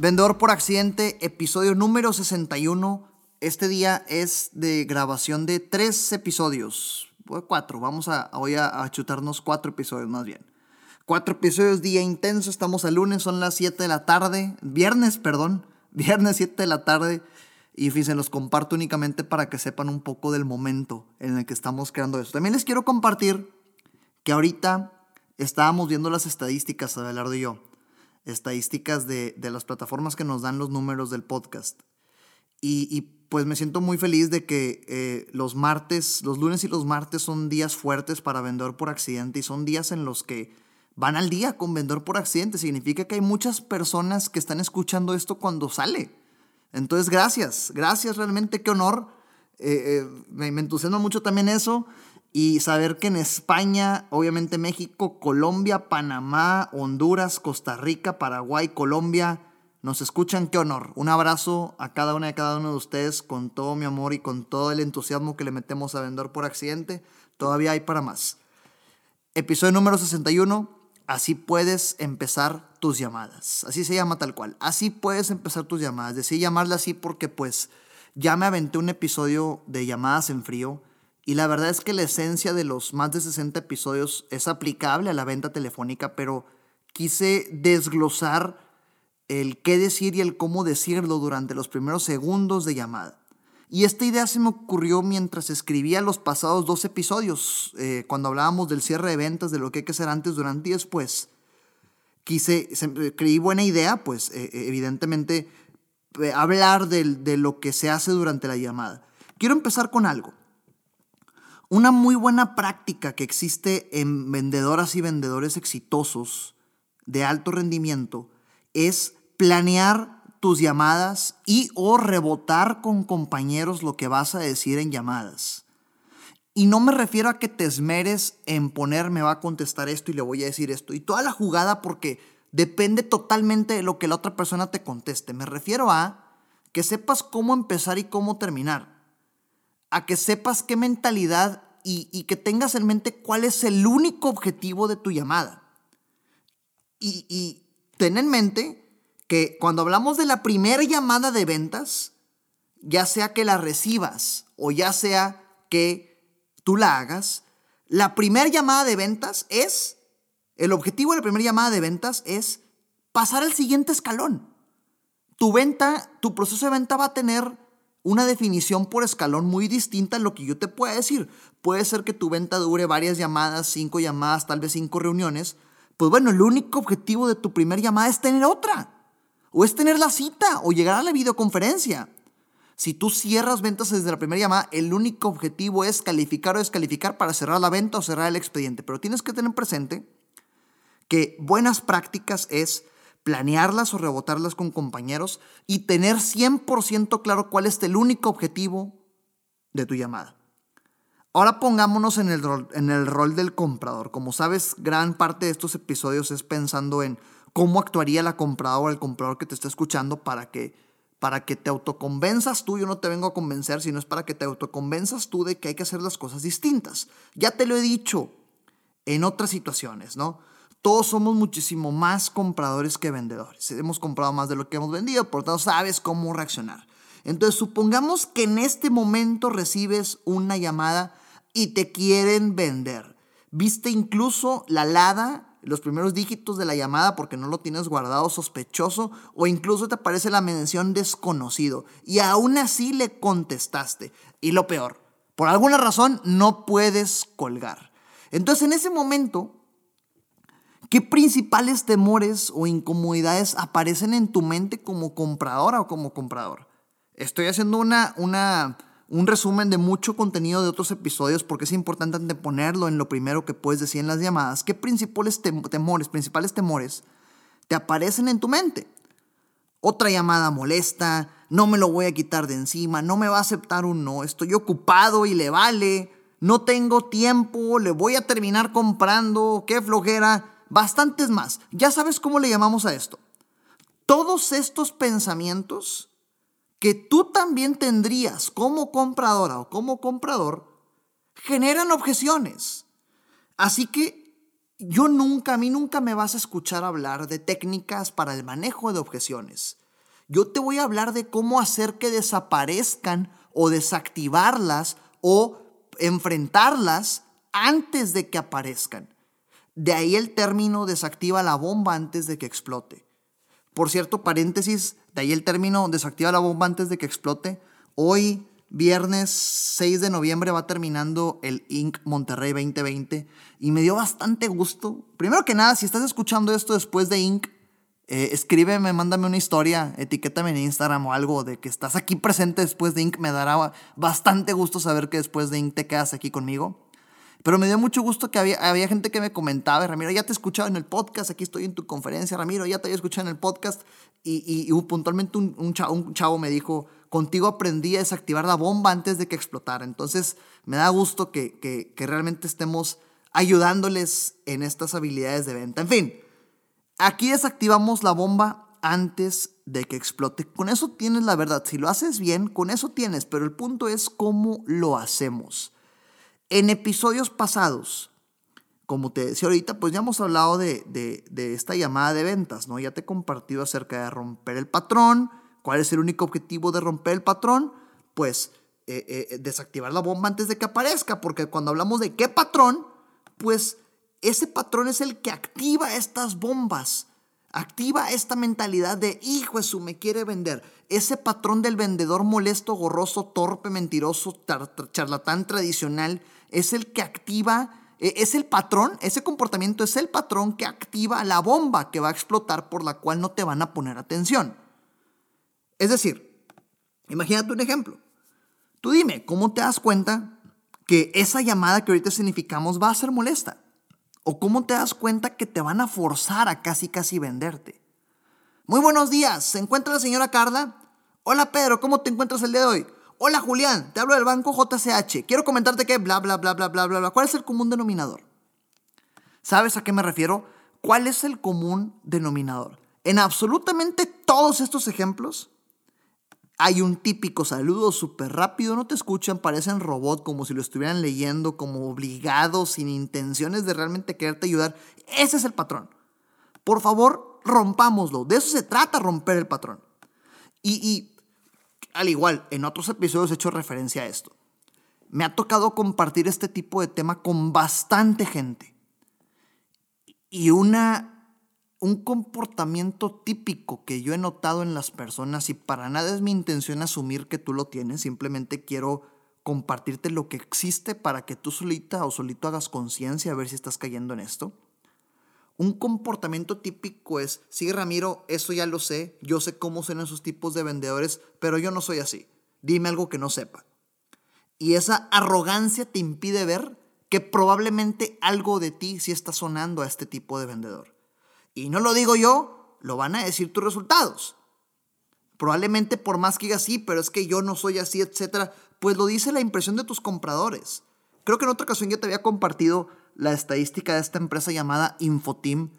Vendedor por accidente, episodio número 61. Este día es de grabación de tres episodios. Cuatro, vamos a, hoy a, chutarnos cuatro episodios más bien. Cuatro episodios, día intenso, estamos al lunes, son las 7 de la tarde, viernes, perdón, viernes 7 de la tarde. Y fíjense, los comparto únicamente para que sepan un poco del momento en el que estamos creando esto. También les quiero compartir que ahorita estábamos viendo las estadísticas, Abelardo y yo, estadísticas de, de las plataformas que nos dan los números del podcast. Y, pues me siento muy feliz de que eh, los martes, los lunes y los martes son días fuertes para vendedor por accidente y son días en los que van al día con vendedor por accidente. Significa que hay muchas personas que están escuchando esto cuando sale. Entonces, gracias, gracias realmente, qué honor. Eh, eh, me, me entusiasma mucho también eso y saber que en España, obviamente México, Colombia, Panamá, Honduras, Costa Rica, Paraguay, Colombia, nos escuchan, qué honor. Un abrazo a cada una y a cada uno de ustedes con todo mi amor y con todo el entusiasmo que le metemos a Vendedor por Accidente. Todavía hay para más. Episodio número 61. Así puedes empezar tus llamadas. Así se llama tal cual. Así puedes empezar tus llamadas. Decidí llamarla así porque pues ya me aventé un episodio de llamadas en frío y la verdad es que la esencia de los más de 60 episodios es aplicable a la venta telefónica, pero quise desglosar el qué decir y el cómo decirlo durante los primeros segundos de llamada. Y esta idea se me ocurrió mientras escribía los pasados dos episodios, eh, cuando hablábamos del cierre de ventas, de lo que hay que hacer antes, durante y después. Quise, creí buena idea, pues eh, evidentemente, eh, hablar de, de lo que se hace durante la llamada. Quiero empezar con algo. Una muy buena práctica que existe en vendedoras y vendedores exitosos de alto rendimiento es planear tus llamadas y o rebotar con compañeros lo que vas a decir en llamadas. Y no me refiero a que te esmeres en poner me va a contestar esto y le voy a decir esto. Y toda la jugada porque depende totalmente de lo que la otra persona te conteste. Me refiero a que sepas cómo empezar y cómo terminar a que sepas qué mentalidad y, que tengas en mente cuál es el único objetivo de tu llamada. Y, y ten en mente que cuando hablamos de la primera llamada de ventas, ya sea que la recibas o ya sea que tú la hagas, la primera llamada de ventas es, el objetivo de la primera llamada de ventas es pasar al siguiente escalón. Tu venta, tu proceso de venta va a tener una definición por escalón muy distinta a lo que yo te pueda decir. Puede ser que tu venta dure varias llamadas, cinco llamadas, tal vez cinco reuniones. Pues bueno, el único objetivo de tu primera llamada es tener otra. O es tener la cita o llegar a la videoconferencia. Si tú cierras ventas desde la primera llamada, el único objetivo es calificar o descalificar para cerrar la venta o cerrar el expediente. Pero tienes que tener presente que buenas prácticas es planearlas o rebotarlas con compañeros y tener 100% claro cuál es el único objetivo de tu llamada. Ahora pongámonos en el, rol, en el rol del comprador. Como sabes, gran parte de estos episodios es pensando en cómo actuaría la compradora o el comprador que te está escuchando para que, para que te autoconvenzas tú. Yo no te vengo a convencer, sino es para que te autoconvenzas tú de que hay que hacer las cosas distintas. Ya te lo he dicho en otras situaciones, ¿no? Todos somos muchísimo más compradores que vendedores. Hemos comprado más de lo que hemos vendido, por tanto sabes cómo reaccionar. Entonces, supongamos que en este momento recibes una llamada y te quieren vender. Viste incluso la LADA, los primeros dígitos de la llamada porque no lo tienes guardado sospechoso o incluso te aparece la mención desconocido y aún así le contestaste. Y lo peor, por alguna razón no puedes colgar. Entonces, en ese momento ¿Qué principales temores o incomodidades aparecen en tu mente como compradora o como comprador? Estoy haciendo una, una, un resumen de mucho contenido de otros episodios porque es importante anteponerlo en lo primero que puedes decir en las llamadas. ¿Qué principales temores, principales temores te aparecen en tu mente? Otra llamada molesta, no me lo voy a quitar de encima, no me va a aceptar un no, estoy ocupado y le vale, no tengo tiempo, le voy a terminar comprando, qué flojera, bastantes más. Ya sabes cómo le llamamos a esto. Todos estos pensamientos que tú también tendrías como compradora o como comprador generan objeciones. Así que yo nunca, a mí nunca me vas a escuchar hablar de técnicas para el manejo de objeciones. Yo te voy a hablar de cómo hacer que desaparezcan o desactivarlas o enfrentarlas antes de que aparezcan. De ahí el término desactiva la bomba antes de que explote. Por cierto, paréntesis, de ahí el término desactiva la bomba antes de que explote. Hoy, viernes 6 de noviembre, va terminando el Inc. Monterrey 2020 y me dio bastante gusto. Primero que nada, si estás escuchando esto después de Inc., eh, escríbeme, mándame una historia, etiquétame en Instagram o algo de que estás aquí presente después de Inc. Me dará bastante gusto saber que después de Inc. te quedas aquí conmigo. Pero me dio mucho gusto que había, había gente que me comentaba, Ramiro, ya te he escuchado en el podcast, aquí estoy en tu conferencia, Ramiro, ya te había escuchado en el podcast. Y, y, puntualmente un, un, chavo, me dijo, contigo aprendí a desactivar la bomba antes de que explotara. Entonces me da gusto que, que, que realmente estemos ayudándoles en estas habilidades de venta. En fin, aquí desactivamos la bomba antes de que explote. Con eso tienes la verdad. Si lo haces bien, con eso tienes. Pero el punto es cómo lo hacemos. En episodios pasados, como te decía ahorita, pues ya hemos hablado de, esta llamada de ventas, ¿no? Ya te he compartido acerca de romper el patrón. ¿Cuál es el único objetivo de romper el patrón? Pues eh, eh, desactivar la bomba antes de que aparezca, porque cuando hablamos de qué patrón, pues ese patrón es el que activa estas bombas. Activa esta mentalidad de, hijo eso, me quiere vender. Ese patrón del vendedor molesto, gorroso, torpe, mentiroso, charlatán tradicional es el que activa, e, es el patrón, ese comportamiento es el patrón que activa la bomba que va a explotar por la cual no te van a poner atención. Es decir, imagínate un ejemplo. Tú dime, ¿cómo te das cuenta que esa llamada que ahorita significamos va a ser molesta? ¿O cómo te das cuenta que te van a forzar a casi casi venderte? Muy buenos días, ¿se encuentra la señora Carla? Hola Pedro, ¿cómo te encuentras el día de hoy? Hola Julián, te hablo del banco JCH. Quiero comentarte que bla, bla, bla, bla, bla, bla, bla. ¿Cuál es el común denominador? ¿Sabes a qué me refiero? ¿Cuál es el común denominador? En absolutamente todos estos ejemplos hay un típico saludo súper rápido, no te escuchan, parecen robot, como si lo estuvieran leyendo, como obligados, sin intenciones de realmente quererte ayudar. Ese es el patrón. Por favor, rompámoslo. De eso se trata, romper el patrón. Y, y al igual, en otros episodios he hecho referencia a esto. Me ha tocado compartir este tipo de tema con bastante gente. Y una, un comportamiento típico que yo he notado en las personas, y para nada es mi intención asumir que tú lo tienes, simplemente quiero compartirte lo que existe para que tú solita o solito hagas conciencia a ver si estás cayendo en esto un comportamiento típico es, sí, Ramiro, eso ya lo sé, yo sé cómo son esos tipos de vendedores, pero yo no soy así. Dime algo que no sepa. Y esa arrogancia te impide ver que probablemente algo de ti sí está sonando a este tipo de vendedor. Y no lo digo yo, lo van a decir tus resultados. Probablemente por más que digas sí, pero es que yo no soy así, etcétera, pues lo dice la impresión de tus compradores. Creo que en otra ocasión ya te había compartido la estadística de esta empresa llamada Infoteam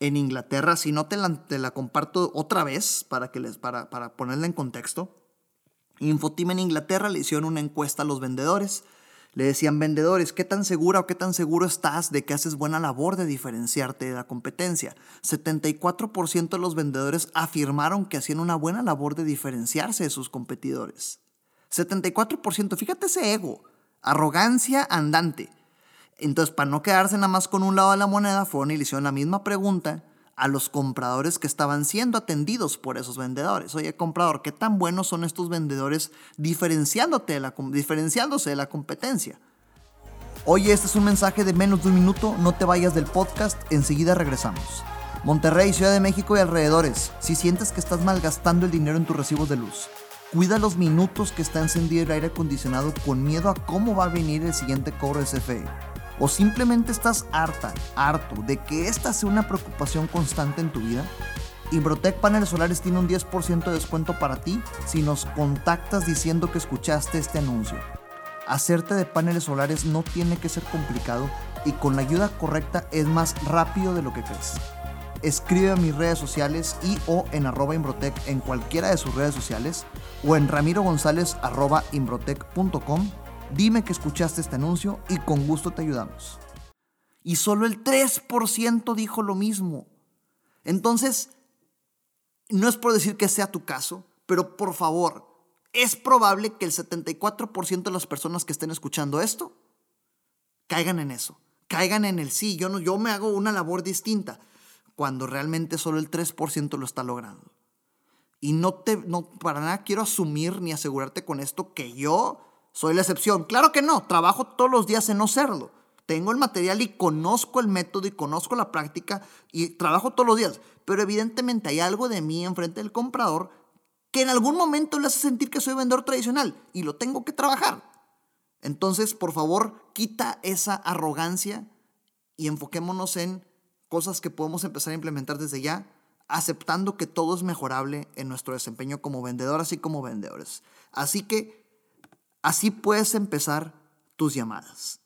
en Inglaterra. Si no, te la, comparto otra vez para, que les, para, para ponerla en contexto. Infoteam en Inglaterra le hicieron una encuesta a los vendedores. Le decían, vendedores, ¿qué tan segura o qué tan seguro estás de que haces buena labor de diferenciarte de la competencia? 74% de los vendedores afirmaron que hacían una buena labor de diferenciarse de sus competidores. 74%, fíjate ese ego, arrogancia andante. Entonces, para no quedarse nada más con un lado de la moneda, fueron y le hicieron la misma pregunta a los compradores que estaban siendo atendidos por esos vendedores. Oye, comprador, ¿qué tan buenos son estos vendedores diferenciándote de la, diferenciándose de la competencia? Oye, este es un mensaje de menos de un minuto, no te vayas del podcast, enseguida regresamos. Monterrey, Ciudad de México y alrededores, si sientes que estás malgastando el dinero en tus recibos de luz, cuida los minutos que está encendido el aire acondicionado con miedo a cómo va a venir el siguiente cobro de CFE o simplemente estás harta, harto de que esta sea una preocupación constante en tu vida, Imbrotec Paneles Solares tiene un 10% de descuento para ti si nos contactas diciendo que escuchaste este anuncio. Hacerte de paneles solares no tiene que ser complicado y con la ayuda correcta es más rápido de lo que crees. Escribe a mis redes sociales y o en arroba Imbrotec en cualquiera de sus redes sociales o en ramirogonzález arroba. Dime que escuchaste este anuncio y con gusto te ayudamos. Y solo el 3% dijo lo mismo. Entonces, no es por decir que sea tu caso, pero por favor, es probable que el 74% de las personas que estén escuchando esto caigan en eso, caigan en el sí, yo, no, yo me hago una labor distinta, cuando realmente solo el 3% lo está logrando. Y no te, no, para nada quiero asumir ni asegurarte con esto que yo soy la excepción. Claro que no, trabajo todos los días en no serlo. Tengo el material y conozco el método y conozco la práctica y trabajo todos los días. Pero evidentemente hay algo de mí enfrente del comprador que en algún momento le hace sentir que soy vendedor tradicional y lo tengo que trabajar. Entonces, por favor, quita esa arrogancia y enfoquémonos en cosas que podemos empezar a implementar desde ya, aceptando que todo es mejorable en nuestro desempeño como vendedor, así como vendedores. Así que así puedes empezar tus llamadas.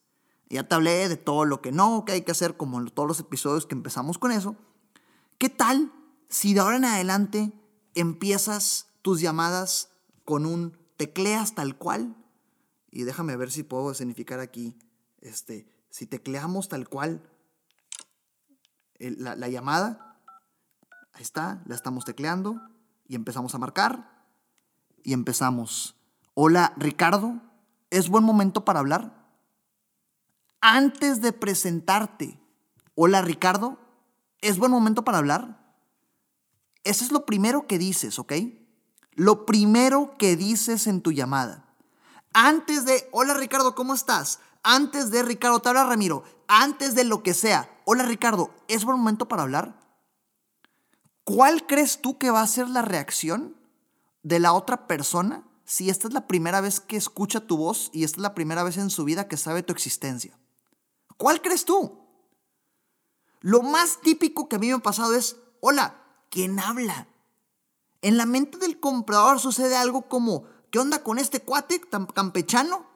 Ya te hablé de todo lo que no, que hay que hacer, como en todos los episodios que empezamos con eso. ¿Qué tal si de ahora en adelante empiezas tus llamadas con un tecleas tal cual? Y déjame ver si puedo significar aquí, este, si tecleamos tal cual la, la llamada, ahí está, la estamos tecleando y empezamos a marcar y empezamos. Hola Ricardo, ¿es buen momento para hablar? Antes de presentarte, hola Ricardo, ¿es buen momento para hablar? Eso es lo primero que dices, ¿ok? Lo primero que dices en tu llamada. Antes de, hola Ricardo, ¿cómo estás? Antes de, Ricardo, te habla Ramiro. Antes de lo que sea, hola Ricardo, ¿es buen momento para hablar? ¿Cuál crees tú que va a ser la reacción de la otra persona si esta es la primera vez que escucha tu voz y esta es la primera vez en su vida que sabe tu existencia? ¿Cuál crees tú? Lo más típico que a mí me ha pasado es, hola, ¿quién habla? En la mente del comprador sucede algo como, ¿qué onda con este cuate tan campechano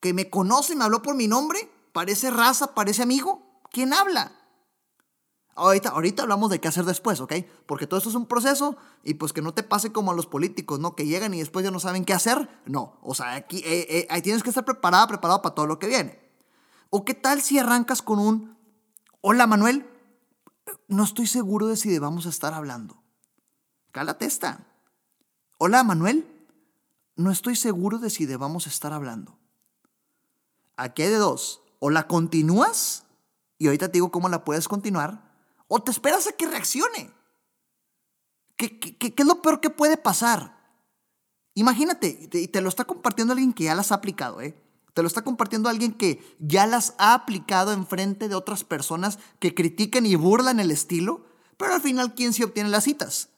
que me conoce, me habló por mi nombre? ¿Parece raza, parece amigo? ¿Quién habla? Ahorita, ahorita hablamos de qué hacer después, ¿ok? Porque todo esto es un proceso y pues que no te pase como a los políticos, ¿no? Que llegan y después ya no saben qué hacer. No, o sea, aquí eh, eh, ahí tienes que estar preparada, preparado para todo lo que viene. ¿O qué tal si arrancas con un, hola Manuel, no estoy seguro de si debamos estar hablando? Cálate esta. Hola, Manuel. No estoy seguro de si debamos estar hablando. Aquí hay de dos. O la continúas, y ahorita te digo cómo la puedes continuar, o te esperas a que reaccione. ¿Qué, es lo peor que puede pasar? Imagínate, y te, lo está compartiendo alguien que ya las ha aplicado, ¿eh? Te lo está compartiendo alguien que ya las ha aplicado en frente de otras personas que critican y burlan el estilo, pero al final, ¿quién sí obtiene las citas?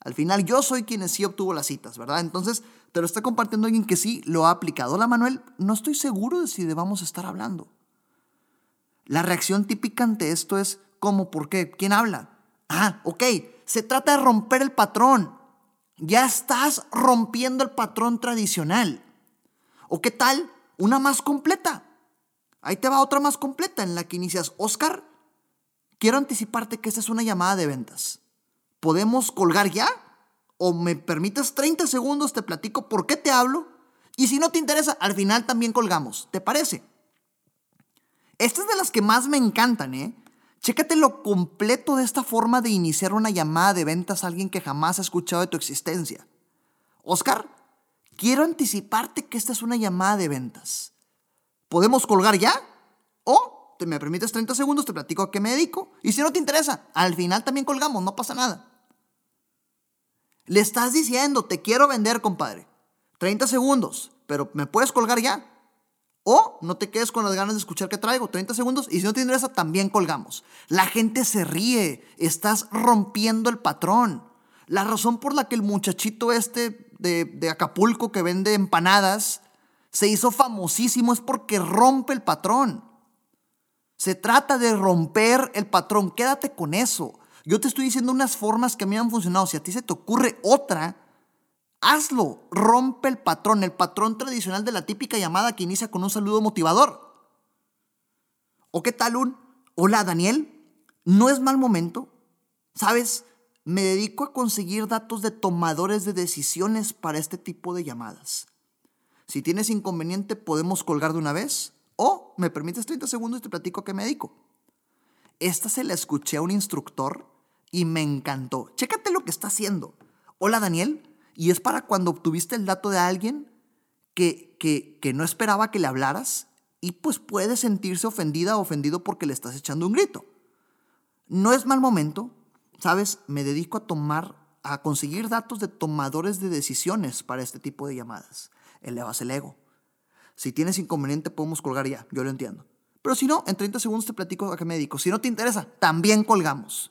Al final yo soy quien sí obtuvo las citas, ¿verdad? Entonces te lo está compartiendo alguien que sí lo ha aplicado. Hola Manuel, no estoy seguro de si debamos estar hablando. La reacción típica ante esto es ¿cómo? ¿Por qué? ¿Quién habla? Ah, ok, se trata de romper el patrón. Ya estás rompiendo el patrón tradicional. ¿O qué tal? Una más completa. Ahí te va otra más completa en la que inicias, Oscar, quiero anticiparte que esta es una llamada de ventas. ¿podemos colgar ya? ¿O me permites 30 segundos, te platico por qué te hablo? Y si no te interesa, al final también colgamos. ¿Te parece? Esta es de las que más me encantan, ¿eh? Chécate lo completo de esta forma de iniciar una llamada de ventas a alguien que jamás ha escuchado de tu existencia. Oscar, quiero anticiparte que esta es una llamada de ventas. ¿Podemos colgar ya? ¿O te me permites 30 segundos, te platico a qué me dedico. Y si no te interesa, al final también colgamos, no pasa nada. Le estás diciendo, te quiero vender, compadre. 30 segundos, pero ¿me puedes colgar ya? O no te quedes con las ganas de escuchar que traigo, 30 segundos, y si no te interesa, también colgamos. La gente se ríe, estás rompiendo el patrón. La razón por la que el muchachito este de, de Acapulco que vende empanadas se hizo famosísimo es porque rompe el patrón. Se trata de romper el patrón. Quédate con eso. Yo te estoy diciendo unas formas que a mí me han funcionado. Si a ti se te ocurre otra, hazlo. Rompe el patrón, el patrón tradicional de la típica llamada que inicia con un saludo motivador. ¿O qué tal un, hola Daniel? No es mal momento. ¿Sabes? Me dedico a conseguir datos de tomadores de decisiones para este tipo de llamadas. Si tienes inconveniente, podemos colgar de una vez. O me permites 30 segundos y te platico a qué me dedico. Esta se la escuché a un instructor y me encantó. Chécate lo que está haciendo. Hola Daniel, y es para cuando obtuviste el dato de alguien que, que, que no esperaba que le hablaras y pues puede sentirse ofendida o ofendido porque le estás echando un grito. No es mal momento, ¿sabes? Me dedico a tomar, a conseguir datos de tomadores de decisiones para este tipo de llamadas. Elevas el ego. Si tienes inconveniente podemos colgar ya, yo lo entiendo. Pero si no, en 30 segundos te platico a qué me dedico. Si no te interesa, también colgamos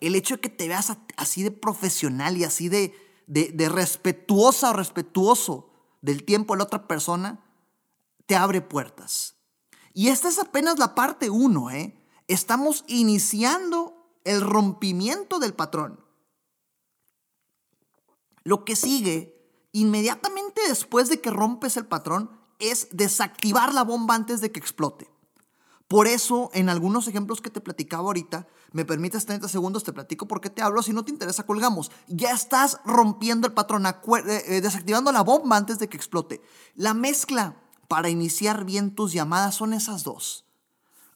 el hecho de que te veas así de profesional y así de, de, respetuosa o respetuoso del tiempo de la otra persona, te abre puertas. Y esta es apenas la parte uno, ¿eh? Estamos iniciando el rompimiento del patrón. Lo que sigue, inmediatamente después de que rompes el patrón, es desactivar la bomba antes de que explote. Por eso, en algunos ejemplos que te platicaba ahorita, me permites 30 segundos, te platico por qué te hablo. Si no te interesa, colgamos. Ya estás rompiendo el patrón, eh, eh, desactivando la bomba antes de que explote. La mezcla para iniciar bien tus llamadas son esas dos.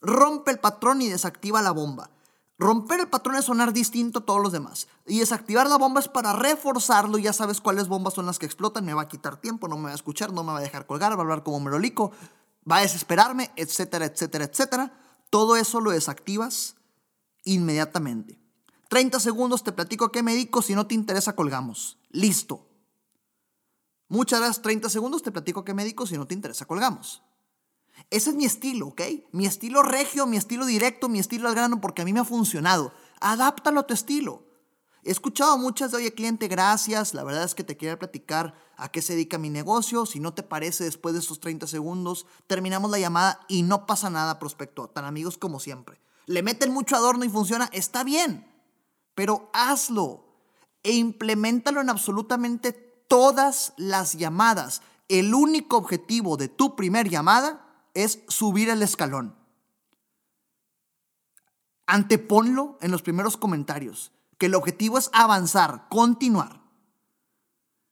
Rompe el patrón y desactiva la bomba. Romper el patrón es sonar distinto a todos los demás. Y desactivar la bomba es para reforzarlo. Ya sabes cuáles bombas son las que explotan. Me va a quitar tiempo, no me va a escuchar, no me va a dejar colgar, va a hablar como merolico va a desesperarme, etcétera, etcétera, etcétera. Todo eso lo desactivas inmediatamente. 30 segundos te platico qué me dedico, si no te interesa colgamos. Listo. Muchas gracias, 30 segundos te platico qué me dedico, si no te interesa colgamos. Ese es mi estilo, ¿ok? Mi estilo regio, mi estilo directo, mi estilo al grano, porque a mí me ha funcionado. Adáptalo a tu estilo. He escuchado muchas de, oye, cliente, gracias, la verdad es que te quería platicar a qué se dedica mi negocio, si no te parece, después de estos 30 segundos, terminamos la llamada y no pasa nada, prospecto, tan amigos como siempre. Le meten mucho adorno y funciona, está bien, pero hazlo e implementalo en absolutamente todas las llamadas. El único objetivo de tu primer llamada es subir el escalón. Anteponlo en los primeros comentarios el objetivo es avanzar, continuar.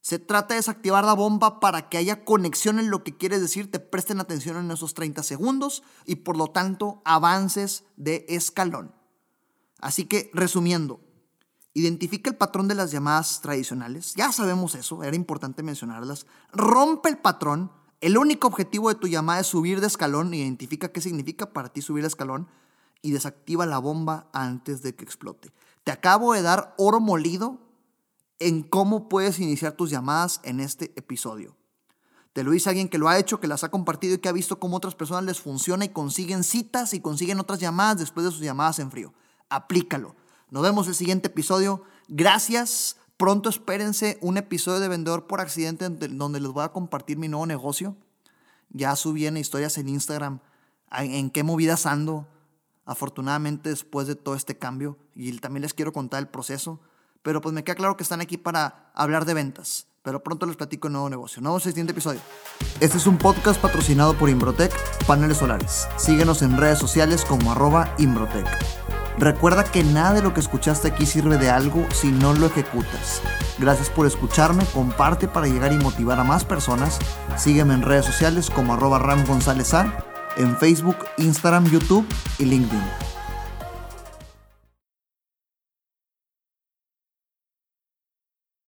Se trata de desactivar la bomba para que haya conexión en lo que quieres decir, te presten atención en esos 30 segundos y por lo tanto avances de escalón. Así que, resumiendo, identifica el patrón de las llamadas tradicionales, ya sabemos eso, era importante mencionarlas, rompe el patrón, el único objetivo de tu llamada es subir de escalón, identifica qué significa para ti subir de escalón y desactiva la bomba antes de que explote. Te acabo de dar oro molido en cómo puedes iniciar tus llamadas en este episodio. Te lo dice alguien que lo ha hecho, que las ha compartido y que ha visto cómo otras personas les funciona y consiguen citas y consiguen otras llamadas después de sus llamadas en frío. Aplícalo. Nos vemos el siguiente episodio. Gracias. Pronto espérense un episodio de Vendedor por Accidente donde les voy a compartir mi nuevo negocio. Ya subí en historias en Instagram en qué movidas ando afortunadamente después de todo este cambio y también les quiero contar el proceso, pero pues me queda claro que están aquí para hablar de ventas, pero pronto les platico un nuevo negocio. El siguiente episodio. Este es un podcast patrocinado por Imbrotec Paneles Solares. Síguenos en redes sociales como Imbrotec. Recuerda que nada de lo que escuchaste aquí sirve de algo si no lo ejecutas. Gracias por escucharme, comparte para llegar y motivar a más personas. Sígueme en redes sociales como arroba Ram González A en Facebook, Instagram, YouTube y LinkedIn.